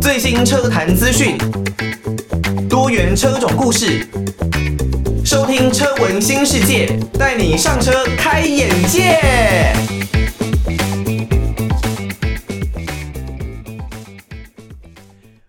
最新车坛资讯，多元车种故事，收听车闻新世界，带你上车开眼界。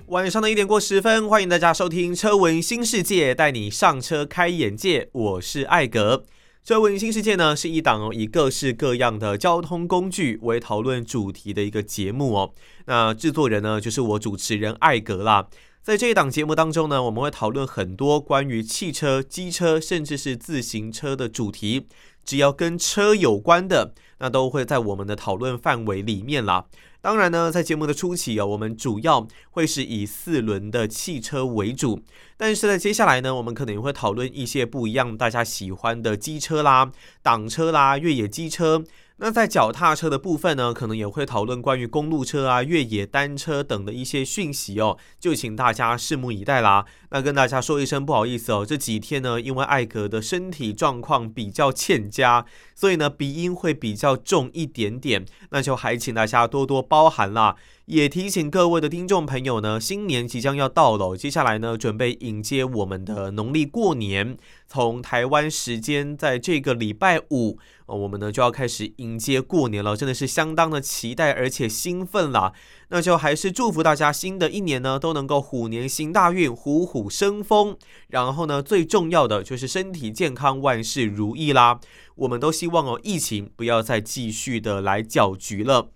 晚上的一点过十分，欢迎大家收听车闻新世界，带你上车开眼界。我是艾格。车闻新世界呢，是一档以各式各样的交通工具为讨论主题的一个节目哦。那制作人呢，就是我主持人艾格啦。在这一档节目当中呢，我们会讨论很多关于汽车、机车，甚至是自行车的主题。只要跟车有关的，那都会在我们的讨论范围里面啦。当然呢，在节目的初期哦，我们主要会是以四轮的汽车为主，但是在接下来呢，我们可能也会讨论一些不一样大家喜欢的机车啦、挡车啦、越野机车。那在脚踏车的部分呢，可能也会讨论关于公路车啊、越野单车等的一些讯息哦，就请大家拭目以待啦。那跟大家说一声不好意思哦，这几天呢，因为艾格的身体状况比较欠佳，所以呢，鼻音会比较重一点点，那就还请大家多多包涵啦。也提醒各位的听众朋友呢，新年即将要到了，接下来呢，准备迎接我们的农历过年。从台湾时间在这个礼拜五，我们呢就要开始迎接过年了，真的是相当的期待而且兴奋啦。那就还是祝福大家新的一年呢都能够虎年行大运，虎虎生风。然后呢，最重要的就是身体健康，万事如意啦。我们都希望哦，疫情不要再继续的来搅局了。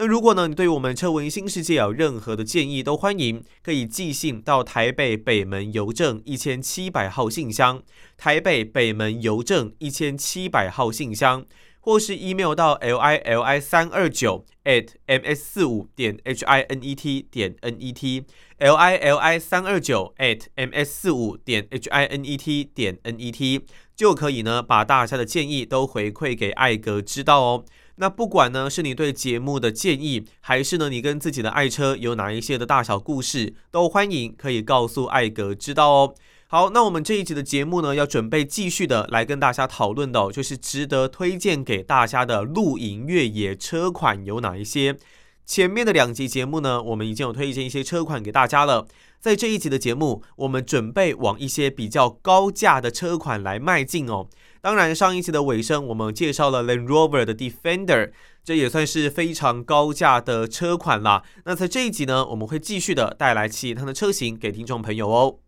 那如果呢，你对我们车文新世界有任何的建议，都欢迎可以寄信到台北北门邮政一千七百号信箱，台北北门邮政一千七百号信箱，或是 email 到 l i l i 三二九 at m s 四五点 h i n e t 点 n e t l i l i 三二九 at m s 四五点 h i n e t 点 n e t 就可以呢，把大家的建议都回馈给艾格知道哦。那不管呢，是你对节目的建议，还是呢，你跟自己的爱车有哪一些的大小故事，都欢迎可以告诉艾格知道哦。好，那我们这一集的节目呢，要准备继续的来跟大家讨论的，就是值得推荐给大家的露营越野车款有哪一些。前面的两集节目呢，我们已经有推荐一些车款给大家了。在这一集的节目，我们准备往一些比较高价的车款来迈进哦。当然，上一集的尾声，我们介绍了 Land Rover 的 Defender，这也算是非常高价的车款啦。那在这一集呢，我们会继续的带来其他的车型给听众朋友哦。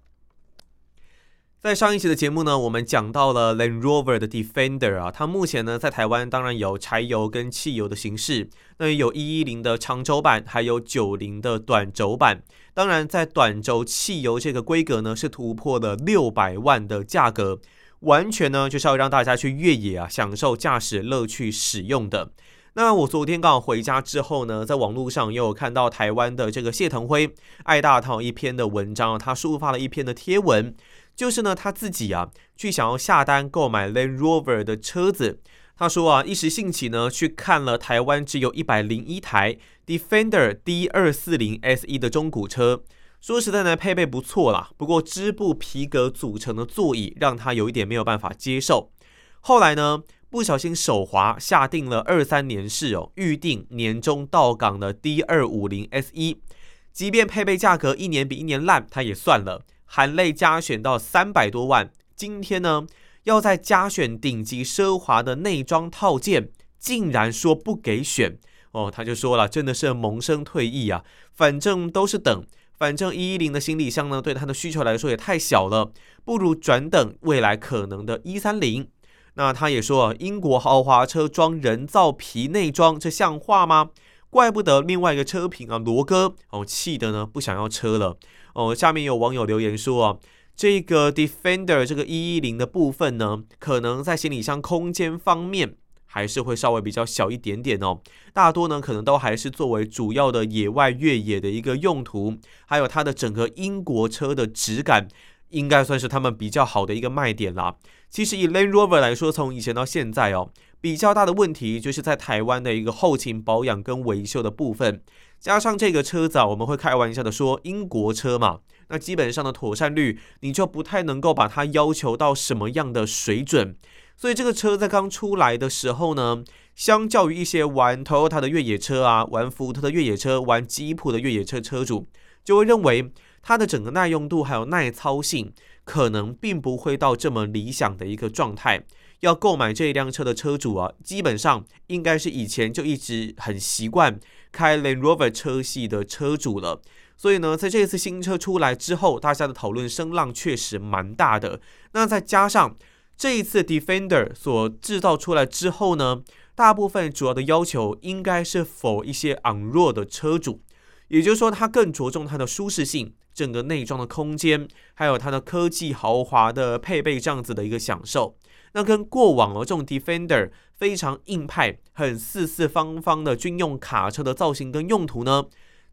在上一期的节目呢，我们讲到了 Land Rover 的 Defender 啊，它目前呢在台湾当然有柴油跟汽油的形式，那有一一零的长轴版，还有九零的短轴版。当然，在短轴汽油这个规格呢，是突破了六百万的价格。完全呢就是要让大家去越野啊，享受驾驶乐趣使用的。那我昨天刚好回家之后呢，在网络上又有看到台湾的这个谢腾辉爱大淘一篇的文章，他抒发了一篇的贴文，就是呢他自己啊去想要下单购买 Land Rover 的车子。他说啊一时兴起呢去看了台湾只有一百零一台 Defender D 二四零 SE 的中古车。说实在呢，配备不错啦，不过织布皮革组成的座椅让他有一点没有办法接受。后来呢，不小心手滑下定了二三年式哦，预定年终到港的 D 二五零 SE，即便配备价格一年比一年烂，他也算了，含泪加选到三百多万。今天呢，要再加选顶级奢华的内装套件，竟然说不给选哦，他就说了，真的是萌生退役啊，反正都是等。反正一一零的行李箱呢，对他的需求来说也太小了，不如转等未来可能的一三零。那他也说啊，英国豪华车装人造皮内装，这像话吗？怪不得另外一个车评啊，罗哥哦，气得呢不想要车了哦。下面有网友留言说啊，这个 Defender 这个一一零的部分呢，可能在行李箱空间方面。还是会稍微比较小一点点哦，大多呢可能都还是作为主要的野外越野的一个用途，还有它的整个英国车的质感，应该算是他们比较好的一个卖点啦。其实以 Land Rover 来说，从以前到现在哦，比较大的问题就是在台湾的一个后勤保养跟维修的部分，加上这个车子啊，我们会开玩笑的说英国车嘛，那基本上的妥善率你就不太能够把它要求到什么样的水准。所以这个车在刚出来的时候呢，相较于一些玩 Toyota 的越野车啊，玩福特的越野车，玩吉普的越野车车主，就会认为它的整个耐用度还有耐操性，可能并不会到这么理想的一个状态。要购买这一辆车的车主啊，基本上应该是以前就一直很习惯开 Land Rover 车系的车主了。所以呢，在这次新车出来之后，大家的讨论声浪确实蛮大的。那再加上这一次 Defender 所制造出来之后呢，大部分主要的要求应该是否一些昂弱的车主，也就是说，它更着重它的舒适性、整个内装的空间，还有它的科技豪华的配备这样子的一个享受。那跟过往哦这种 Defender 非常硬派、很四四方方的军用卡车的造型跟用途呢，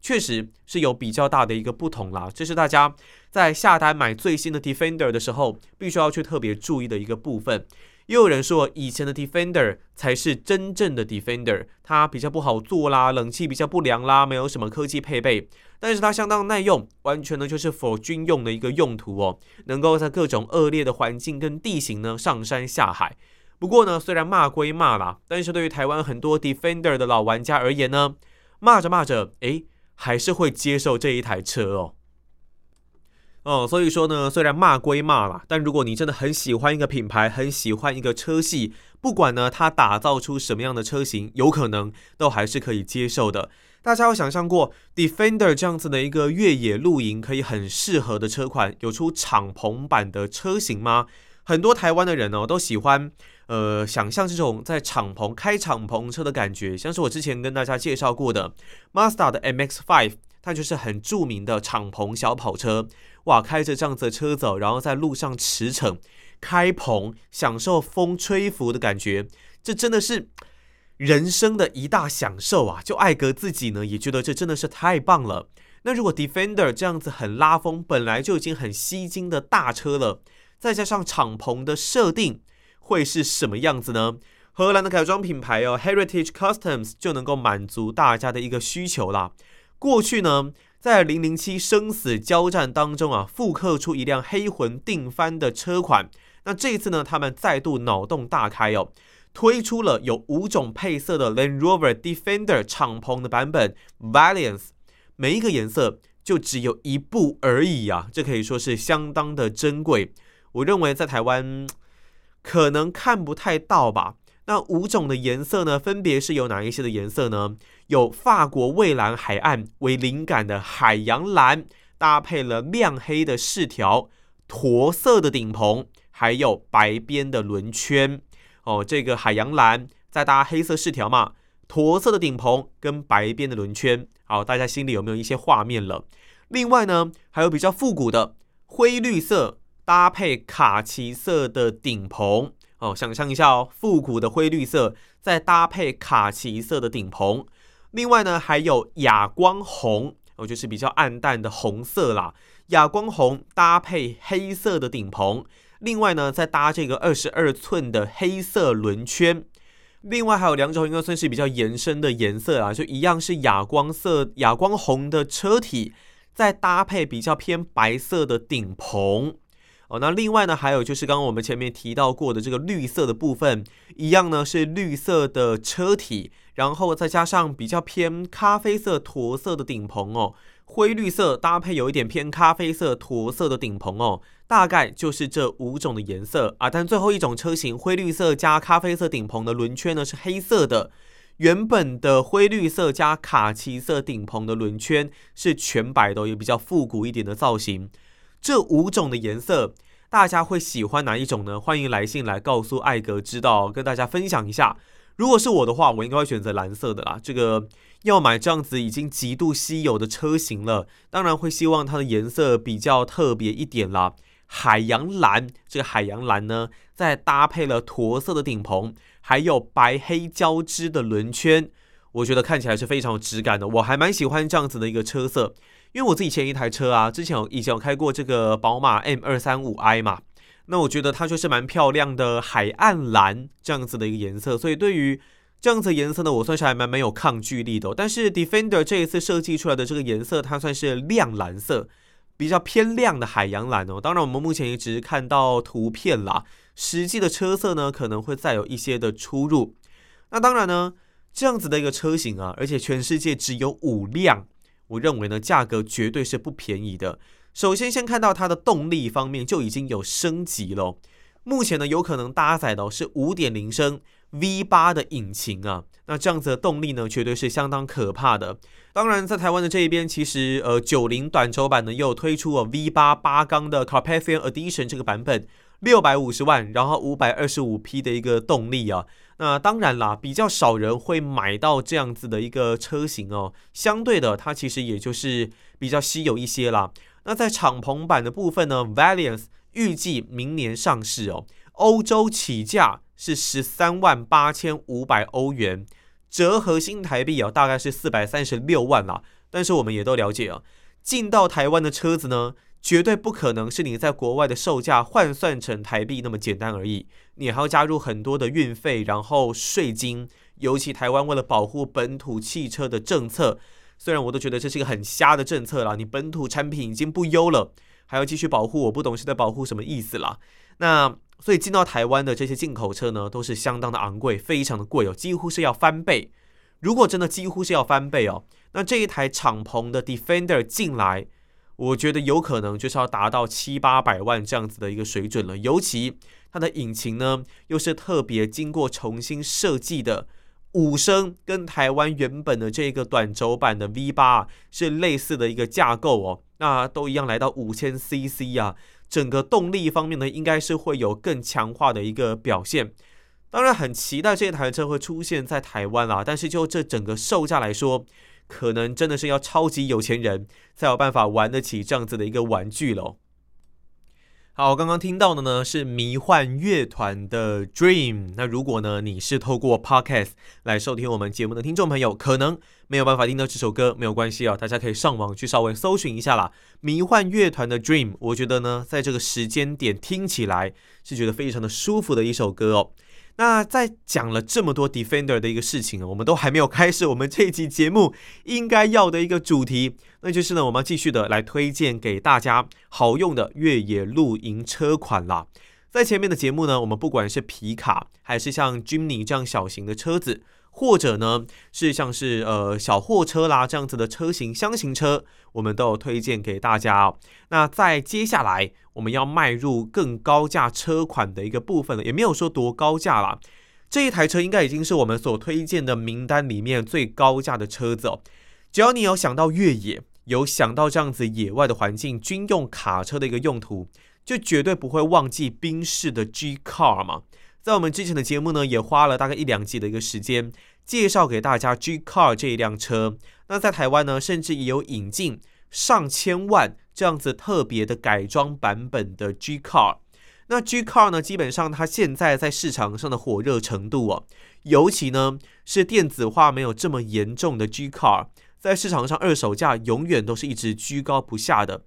确实是有比较大的一个不同啦，这是大家在下单买最新的 Defender 的时候，必须要去特别注意的一个部分。又有人说，以前的 Defender 才是真正的 Defender，它比较不好做啦，冷气比较不良啦，没有什么科技配备，但是它相当耐用，完全呢就是 for 军用的一个用途哦，能够在各种恶劣的环境跟地形呢上山下海。不过呢，虽然骂归骂啦，但是对于台湾很多 Defender 的老玩家而言呢，骂着骂着，诶。还是会接受这一台车哦，哦，所以说呢，虽然骂归骂啦，但如果你真的很喜欢一个品牌，很喜欢一个车系，不管呢它打造出什么样的车型，有可能都还是可以接受的。大家有想象过 Defender 这样子的一个越野露营可以很适合的车款，有出敞篷版的车型吗？很多台湾的人、哦、都喜欢。呃，想象这种在敞篷开敞篷车的感觉，像是我之前跟大家介绍过的 Mazda 的 MX-5，它就是很著名的敞篷小跑车。哇，开着这样子的车走，然后在路上驰骋，开篷，享受风吹拂的感觉，这真的是人生的一大享受啊！就艾格自己呢，也觉得这真的是太棒了。那如果 Defender 这样子很拉风，本来就已经很吸睛的大车了，再加上敞篷的设定。会是什么样子呢？荷兰的改装品牌哦，Heritage Customs 就能够满足大家的一个需求啦。过去呢，在零零七生死交战当中啊，复刻出一辆黑魂定番的车款。那这一次呢，他们再度脑洞大开哦，推出了有五种配色的 Land Rover Defender 敞篷的版本 Valiance，每一个颜色就只有一部而已啊，这可以说是相当的珍贵。我认为在台湾。可能看不太到吧？那五种的颜色呢？分别是有哪一些的颜色呢？有法国蔚蓝海岸为灵感的海洋蓝，搭配了亮黑的饰条、驼色的顶棚，还有白边的轮圈。哦，这个海洋蓝再搭黑色饰条嘛，驼色的顶棚跟白边的轮圈。好，大家心里有没有一些画面了？另外呢，还有比较复古的灰绿色。搭配卡其色的顶棚哦，想象一下哦，复古的灰绿色，再搭配卡其色的顶棚。另外呢，还有哑光红哦，就是比较暗淡的红色啦。哑光红搭配黑色的顶棚，另外呢，再搭这个二十二寸的黑色轮圈。另外还有两种应该算是比较延伸的颜色啊，就一样是哑光色、哑光红的车体，再搭配比较偏白色的顶棚。哦，那另外呢，还有就是刚刚我们前面提到过的这个绿色的部分，一样呢是绿色的车体，然后再加上比较偏咖啡色驼色的顶棚哦，灰绿色搭配有一点偏咖啡色驼色的顶棚哦，大概就是这五种的颜色啊。但最后一种车型灰绿色加咖啡色顶棚的轮圈呢是黑色的，原本的灰绿色加卡其色顶棚的轮圈是全白的，也比较复古一点的造型。这五种的颜色，大家会喜欢哪一种呢？欢迎来信来告诉艾格知道，跟大家分享一下。如果是我的话，我应该会选择蓝色的啦。这个要买这样子已经极度稀有的车型了，当然会希望它的颜色比较特别一点啦。海洋蓝，这个海洋蓝呢，再搭配了驼色的顶棚，还有白黑交织的轮圈，我觉得看起来是非常有质感的。我还蛮喜欢这样子的一个车色。因为我自己前一台车啊，之前有以前有开过这个宝马 M 二三五 i 嘛，那我觉得它就是蛮漂亮的海岸蓝这样子的一个颜色，所以对于这样子颜色呢，我算是还蛮没有抗拒力的。但是 Defender 这一次设计出来的这个颜色，它算是亮蓝色，比较偏亮的海洋蓝哦。当然，我们目前也只是看到图片啦，实际的车色呢可能会再有一些的出入。那当然呢，这样子的一个车型啊，而且全世界只有五辆，我认为呢价格绝对是不便宜的。首先，先看到它的动力方面就已经有升级了。目前呢，有可能搭载的是五点零升 V 八的引擎啊，那这样子的动力呢，绝对是相当可怕的。当然，在台湾的这一边，其实呃九零短轴版呢又推出了 V 八八缸的 Carpathian Edition 这个版本，六百五十万，然后五百二十五匹的一个动力啊。那当然啦，比较少人会买到这样子的一个车型哦。相对的，它其实也就是比较稀有一些啦。那在敞篷版的部分呢，Valiance。预计明年上市哦，欧洲起价是十三万八千五百欧元，折合新台币哦，大概是四百三十六万啦。但是我们也都了解啊，进到台湾的车子呢，绝对不可能是你在国外的售价换算成台币那么简单而已，你还要加入很多的运费，然后税金。尤其台湾为了保护本土汽车的政策，虽然我都觉得这是一个很瞎的政策啦，你本土产品已经不优了。还要继续保护，我不懂是在保护什么意思啦。那所以进到台湾的这些进口车呢，都是相当的昂贵，非常的贵哦，几乎是要翻倍。如果真的几乎是要翻倍哦，那这一台敞篷的 Defender 进来，我觉得有可能就是要达到七八百万这样子的一个水准了。尤其它的引擎呢，又是特别经过重新设计的。五升跟台湾原本的这个短轴版的 V 八是类似的一个架构哦，那都一样来到五千 CC 啊，整个动力方面呢，应该是会有更强化的一个表现。当然很期待这台车会出现在台湾啦，但是就这整个售价来说，可能真的是要超级有钱人才有办法玩得起这样子的一个玩具喽。好，我刚刚听到的呢是迷幻乐团的 Dream。那如果呢你是透过 Podcast 来收听我们节目的听众朋友，可能没有办法听到这首歌，没有关系啊，大家可以上网去稍微搜寻一下啦。迷幻乐团的 Dream，我觉得呢在这个时间点听起来是觉得非常的舒服的一首歌哦。那在讲了这么多 Defender 的一个事情呢，我们都还没有开始我们这一期节目应该要的一个主题，那就是呢，我们要继续的来推荐给大家好用的越野露营车款啦。在前面的节目呢，我们不管是皮卡，还是像 Jimny 这样小型的车子。或者呢，是像是呃小货车啦这样子的车型箱型车，我们都有推荐给大家。那在接下来我们要迈入更高价车款的一个部分了，也没有说多高价啦。这一台车应该已经是我们所推荐的名单里面最高价的车子哦。只要你有想到越野，有想到这样子野外的环境，军用卡车的一个用途，就绝对不会忘记宾士的 G Car 嘛。在我们之前的节目呢，也花了大概一两集的一个时间介绍给大家 G Car 这一辆车。那在台湾呢，甚至也有引进上千万这样子特别的改装版本的 G Car。那 G Car 呢，基本上它现在在市场上的火热程度哦，尤其呢是电子化没有这么严重的 G Car，在市场上二手价永远都是一直居高不下的。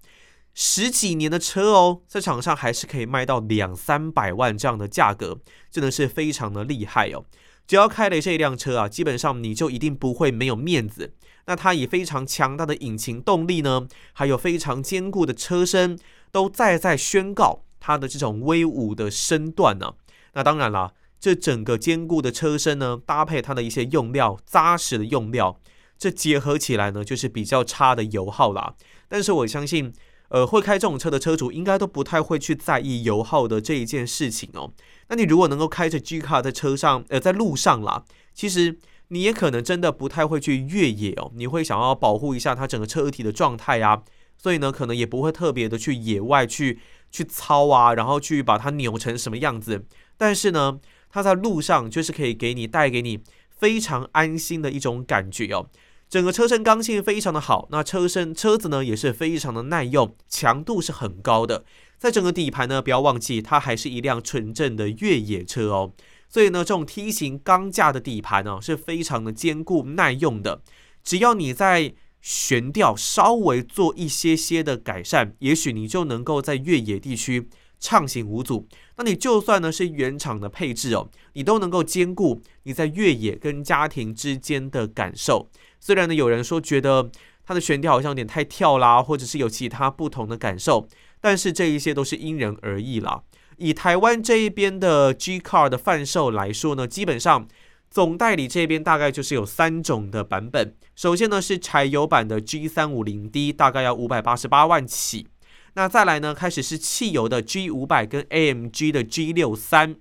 十几年的车哦，在场上还是可以卖到两三百万这样的价格，真的是非常的厉害哦。只要开了这辆车啊，基本上你就一定不会没有面子。那它以非常强大的引擎动力呢，还有非常坚固的车身，都在在宣告它的这种威武的身段呢。那当然了，这整个坚固的车身呢，搭配它的一些用料，扎实的用料，这结合起来呢，就是比较差的油耗啦。但是我相信。呃，会开这种车的车主应该都不太会去在意油耗的这一件事情哦。那你如果能够开着 G Car 在车上，呃，在路上啦，其实你也可能真的不太会去越野哦。你会想要保护一下它整个车体的状态啊，所以呢，可能也不会特别的去野外去去操啊，然后去把它扭成什么样子。但是呢，它在路上就是可以给你带给你非常安心的一种感觉哦。整个车身刚性非常的好，那车身车子呢也是非常的耐用，强度是很高的。在整个底盘呢，不要忘记它还是一辆纯正的越野车哦。所以呢，这种梯形钢架的底盘呢，是非常的坚固耐用的。只要你在悬吊稍微做一些些的改善，也许你就能够在越野地区畅行无阻。那你就算呢是原厂的配置哦，你都能够兼顾你在越野跟家庭之间的感受。虽然呢，有人说觉得它的悬吊好像有点太跳啦，或者是有其他不同的感受。但是这一些都是因人而异啦。以台湾这一边的 G Car 的贩售来说呢，基本上总代理这边大概就是有三种的版本。首先呢是柴油版的 G 三五零 D，大概要五百八十八万起。那再来呢，开始是汽油的 G 五百跟 AMG 的 G 六三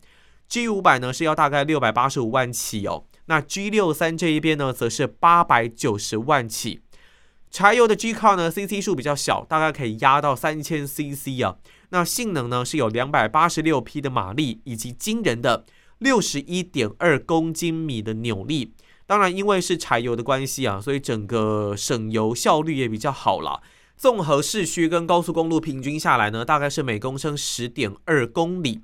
，G 五百呢是要大概六百八十五万起哦。那 G 六三这一边呢，则是八百九十万起。柴油的 G Car 呢，CC 数比较小，大概可以压到三千 CC 啊。那性能呢是有两百八十六匹的马力，以及惊人的六十一点二公斤米的扭力。当然，因为是柴油的关系啊，所以整个省油效率也比较好啦。综合市区跟高速公路平均下来呢，大概是每公升十点二公里。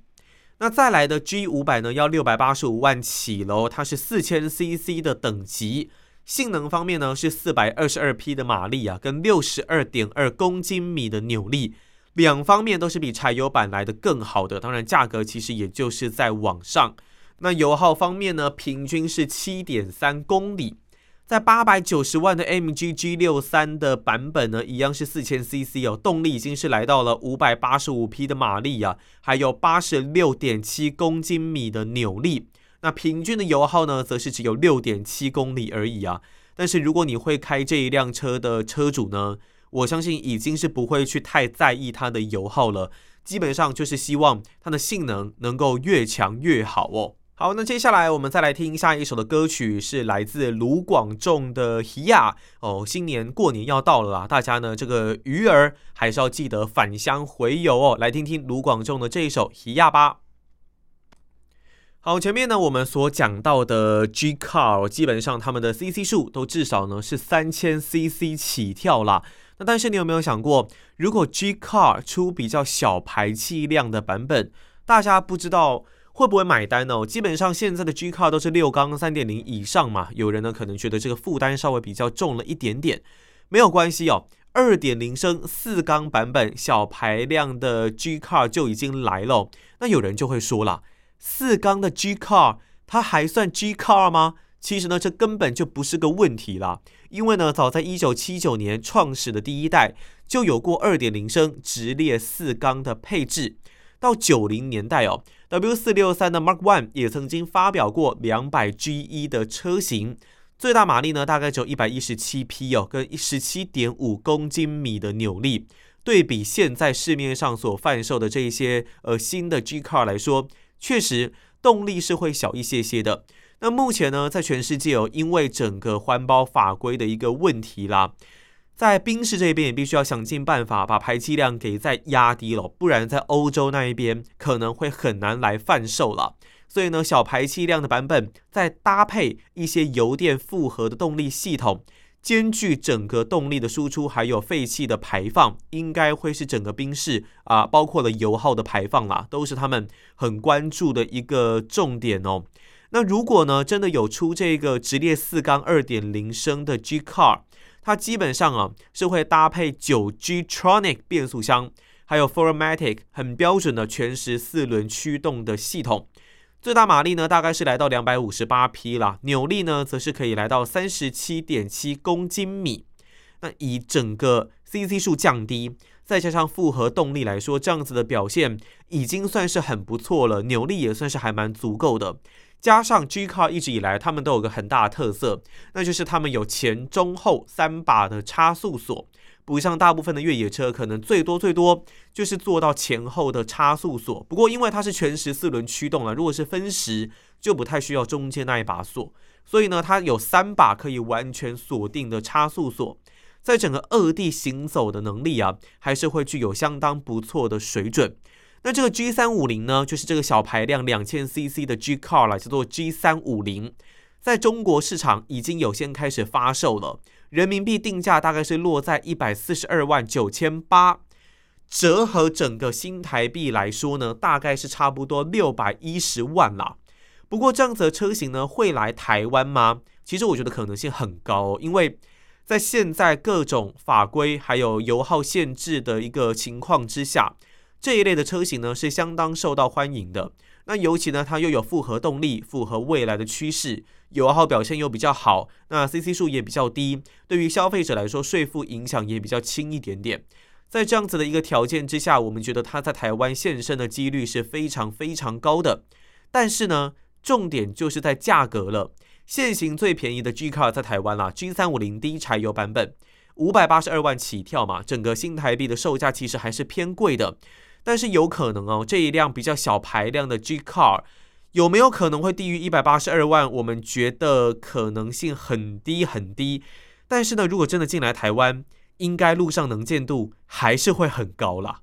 那再来的 G 五百呢，要六百八十五万起喽，它是四千 CC 的等级。性能方面呢，是四百二十二匹的马力啊，跟六十二点二公斤米的扭力，两方面都是比柴油版来的更好的。当然，价格其实也就是在往上。那油耗方面呢，平均是七点三公里。在八百九十万的 MG G63 的版本呢，一样是四千 CC 哦，动力已经是来到了五百八十五匹的马力啊，还有八十六点七公斤米的扭力。那平均的油耗呢，则是只有六点七公里而已啊。但是如果你会开这一辆车的车主呢，我相信已经是不会去太在意它的油耗了。基本上就是希望它的性能能够越强越好哦。好，那接下来我们再来听下一首的歌曲，是来自卢广仲的《鱼仔》哦。新年过年要到了啦，大家呢这个鱼儿还是要记得返乡回游哦。来听听卢广仲的这一首《鱼仔》吧。好，前面呢我们所讲到的 G Car，基本上他们的 CC 数都至少呢是三千 CC 起跳啦。那但是你有没有想过，如果 G Car 出比较小排气量的版本，大家不知道会不会买单呢？基本上现在的 G Car 都是六缸三点零以上嘛，有人呢可能觉得这个负担稍微比较重了一点点，没有关系哦。二点零升四缸版本小排量的 G Car 就已经来了，那有人就会说了。四缸的 G Car，它还算 G Car 吗？其实呢，这根本就不是个问题啦。因为呢，早在一九七九年创始的第一代就有过二点零升直列四缸的配置。到九零年代哦，W 四六三的 Mark One 也曾经发表过两百 GE 的车型，最大马力呢大概只有一百一十七匹哦，跟十七点五公斤米的扭力。对比现在市面上所贩售的这一些呃新的 G Car 来说。确实，动力是会小一些些的。那目前呢，在全世界哦，因为整个环保法规的一个问题啦，在宾士这边也必须要想尽办法把排气量给再压低了，不然在欧洲那一边可能会很难来贩售了。所以呢，小排气量的版本再搭配一些油电复合的动力系统。兼具整个动力的输出，还有废气的排放，应该会是整个宾士啊，包括了油耗的排放啦，都是他们很关注的一个重点哦。那如果呢，真的有出这个直列四缸二点零升的 G Car，它基本上啊是会搭配九 G Tronic 变速箱，还有 Formatic 很标准的全时四轮驱动的系统。最大马力呢，大概是来到两百五十八匹啦，扭力呢，则是可以来到三十七点七公斤米。那以整个 CC 数降低，再加上复合动力来说，这样子的表现已经算是很不错了，扭力也算是还蛮足够的。加上 G Car 一直以来，他们都有个很大的特色，那就是他们有前中后三把的差速锁。不像大部分的越野车，可能最多最多就是做到前后的差速锁。不过因为它是全时四轮驱动了，如果是分时，就不太需要中间那一把锁。所以呢，它有三把可以完全锁定的差速锁，在整个二地行走的能力啊，还是会具有相当不错的水准。那这个 G 三五零呢，就是这个小排量两千 CC 的 G Car 来叫做 G 三五零，在中国市场已经有先开始发售了。人民币定价大概是落在一百四十二万九千八，折合整个新台币来说呢，大概是差不多六百一十万啦。不过这样子的车型呢，会来台湾吗？其实我觉得可能性很高，因为在现在各种法规还有油耗限制的一个情况之下，这一类的车型呢是相当受到欢迎的。那尤其呢，它又有复合动力，符合未来的趋势，油耗表现又比较好，那 CC 数也比较低，对于消费者来说，税负影响也比较轻一点点。在这样子的一个条件之下，我们觉得它在台湾现身的几率是非常非常高的。但是呢，重点就是在价格了。现行最便宜的 G Car 在台湾啦，G 三五零低柴油版本，五百八十二万起跳嘛，整个新台币的售价其实还是偏贵的。但是有可能哦，这一辆比较小排量的 G Car 有没有可能会低于一百八十二万？我们觉得可能性很低很低。但是呢，如果真的进来台湾，应该路上能见度还是会很高啦。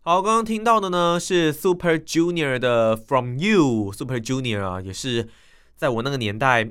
好，刚刚听到的呢是 Super Junior 的 From You。Super Junior 啊，也是在我那个年代，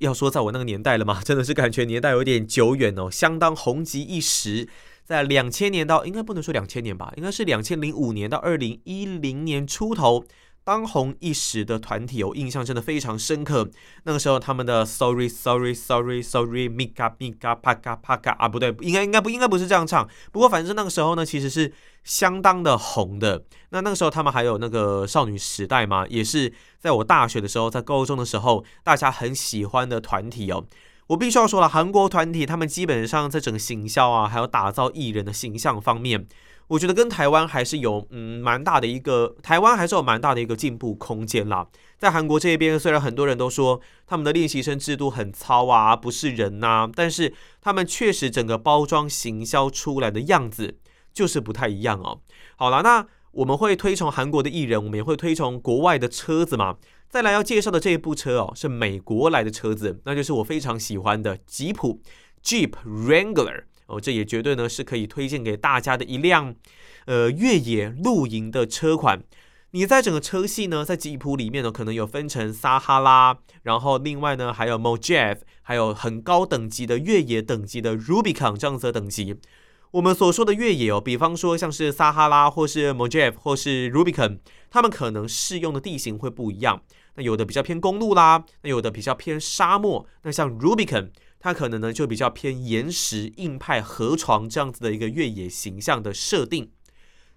要说在我那个年代了嘛，真的是感觉年代有点久远哦，相当红极一时。在两千年到应该不能说两千年吧，应该是两千零五年到二零一零年出头当红一时的团体，我印象真的非常深刻。那个时候他们的 Sorry Sorry Sorry Sorry Mika Mika Paka Paka 啊，不对，应该应该不应该不是这样唱。不过反正那个时候呢，其实是相当的红的。那那个时候他们还有那个少女时代嘛，也是在我大学的时候，在高中的时候，大家很喜欢的团体哦。我必须要说了，韩国团体他们基本上在整个行销啊，还有打造艺人的形象方面，我觉得跟台湾还是有嗯蛮大的一个，台湾还是有蛮大的一个进步空间啦。在韩国这边，虽然很多人都说他们的练习生制度很糙啊，不是人呐，但是他们确实整个包装行销出来的样子就是不太一样哦。好了，那我们会推崇韩国的艺人，我们也会推崇国外的车子嘛。再来要介绍的这一部车哦，是美国来的车子，那就是我非常喜欢的吉普 Jeep Wrangler 哦，这也绝对呢是可以推荐给大家的一辆呃越野露营的车款。你在整个车系呢，在吉普里面呢，可能有分成撒哈拉，然后另外呢还有 Mojave，还有很高等级的越野等级的 Rubicon 这样子的等级。我们所说的越野哦，比方说像是撒哈拉或是 Mojave 或是 Rubicon，他们可能适用的地形会不一样。那有的比较偏公路啦，那有的比较偏沙漠。那像 Rubicon，它可能呢就比较偏岩石、硬派、河床这样子的一个越野形象的设定。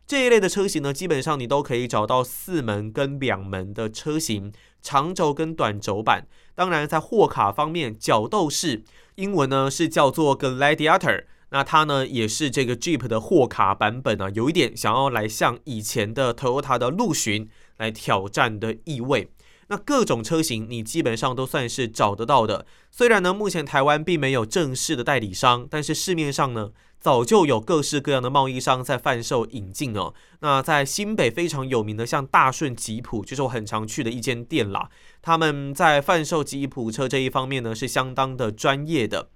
这一类的车型呢，基本上你都可以找到四门跟两门的车型，长轴跟短轴版。当然，在货卡方面，角斗士英文呢是叫做 Gladiator，那它呢也是这个 Jeep 的货卡版本啊，有一点想要来像以前的 Toyota 的陆巡来挑战的意味。那各种车型你基本上都算是找得到的。虽然呢，目前台湾并没有正式的代理商，但是市面上呢，早就有各式各样的贸易商在贩售引进哦。那在新北非常有名的，像大顺吉普，就是我很常去的一间店啦。他们在贩售吉普车这一方面呢，是相当的专业的。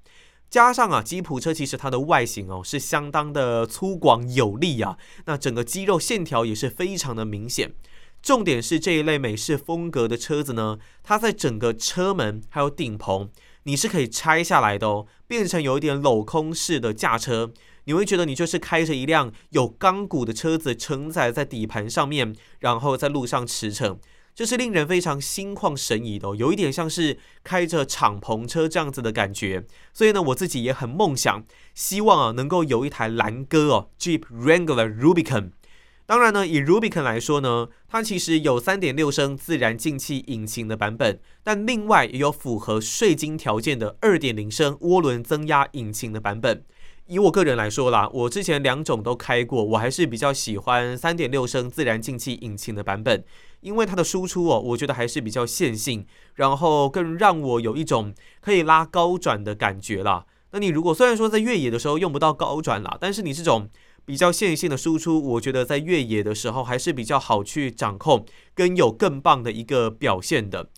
加上啊，吉普车其实它的外形哦，是相当的粗犷有力啊。那整个肌肉线条也是非常的明显。重点是这一类美式风格的车子呢，它在整个车门还有顶棚，你是可以拆下来的哦，变成有一点镂空式的驾车。你会觉得你就是开着一辆有钢骨的车子承载在底盘上面，然后在路上驰骋，这是令人非常心旷神怡的哦，有一点像是开着敞篷车这样子的感觉。所以呢，我自己也很梦想，希望啊能够有一台蓝鸽哦，Jeep Wrangler Rubicon。当然呢，以 Rubicon 来说呢，它其实有3.6升自然进气引擎的版本，但另外也有符合税金条件的2.0升涡轮增压引擎的版本。以我个人来说啦，我之前两种都开过，我还是比较喜欢3.6升自然进气引擎的版本，因为它的输出哦，我觉得还是比较线性，然后更让我有一种可以拉高转的感觉啦。那你如果虽然说在越野的时候用不到高转啦，但是你这种。比较线性的输出，我觉得在越野的时候还是比较好去掌控，跟有更棒的一个表现的。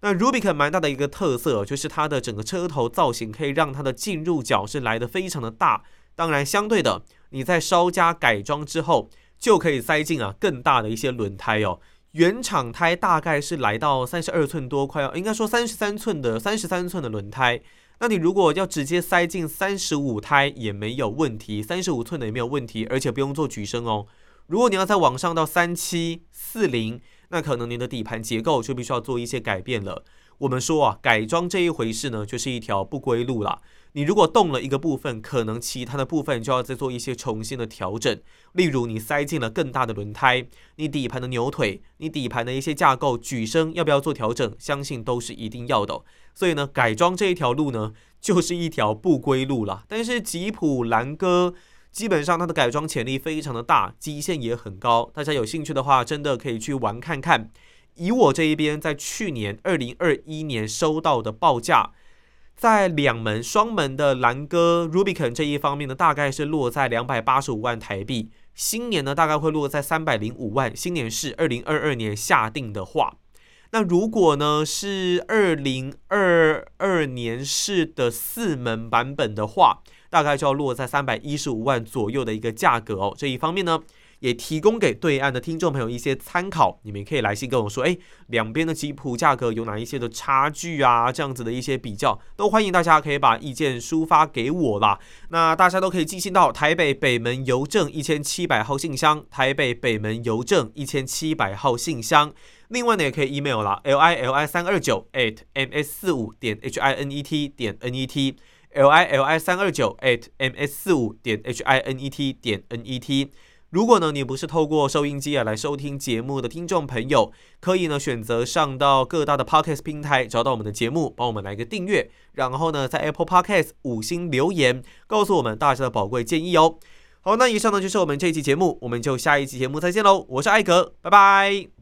那 Rubicon 蛮大的一个特色，就是它的整个车头造型可以让它的进入角是来得非常的大。当然，相对的，你在稍加改装之后，就可以塞进啊更大的一些轮胎哦。原厂胎大概是来到三十二寸多，快要应该说三十三寸的三十三寸的轮胎。那你如果要直接塞进三十五胎也没有问题，三十五寸的也没有问题，而且不用做举升哦。如果你要再往上到三七四零，那可能您的底盘结构就必须要做一些改变了。我们说啊，改装这一回事呢，就是一条不归路了。你如果动了一个部分，可能其他的部分就要再做一些重新的调整。例如，你塞进了更大的轮胎，你底盘的扭腿，你底盘的一些架构、举升要不要做调整？相信都是一定要的。所以呢，改装这一条路呢，就是一条不归路了。但是吉普兰哥基本上它的改装潜力非常的大，极限也很高。大家有兴趣的话，真的可以去玩看看。以我这一边在去年二零二一年收到的报价。在两门双门的兰哥 Rubicon 这一方面呢，大概是落在两百八十五万台币。新年呢，大概会落在三百零五万。新年是二零二二年下定的话，那如果呢是二零二二年式的四门版本的话，大概就要落在三百一十五万左右的一个价格哦。这一方面呢。也提供给对岸的听众朋友一些参考，你们可以来信跟我说，哎，两边的吉普价格有哪一些的差距啊？这样子的一些比较，都欢迎大家可以把意见抒发给我啦。那大家都可以寄信到台北北门邮政一千七百号信箱，台北北门邮政一千七百号信箱。另外呢，也可以 email 啦，l i l i 三二九 at m s 四五点 h i n e t 点 n e t，l i l i 三二九 at m s 四五点 h i n e t 点 n e t。如果呢，你不是透过收音机啊来收听节目的听众朋友，可以呢选择上到各大的 Podcast 平台找到我们的节目，帮我们来个订阅，然后呢在 Apple Podcast 五星留言，告诉我们大家的宝贵建议哦。好，那以上呢就是我们这一期节目，我们就下一期节目再见喽，我是艾格，拜拜。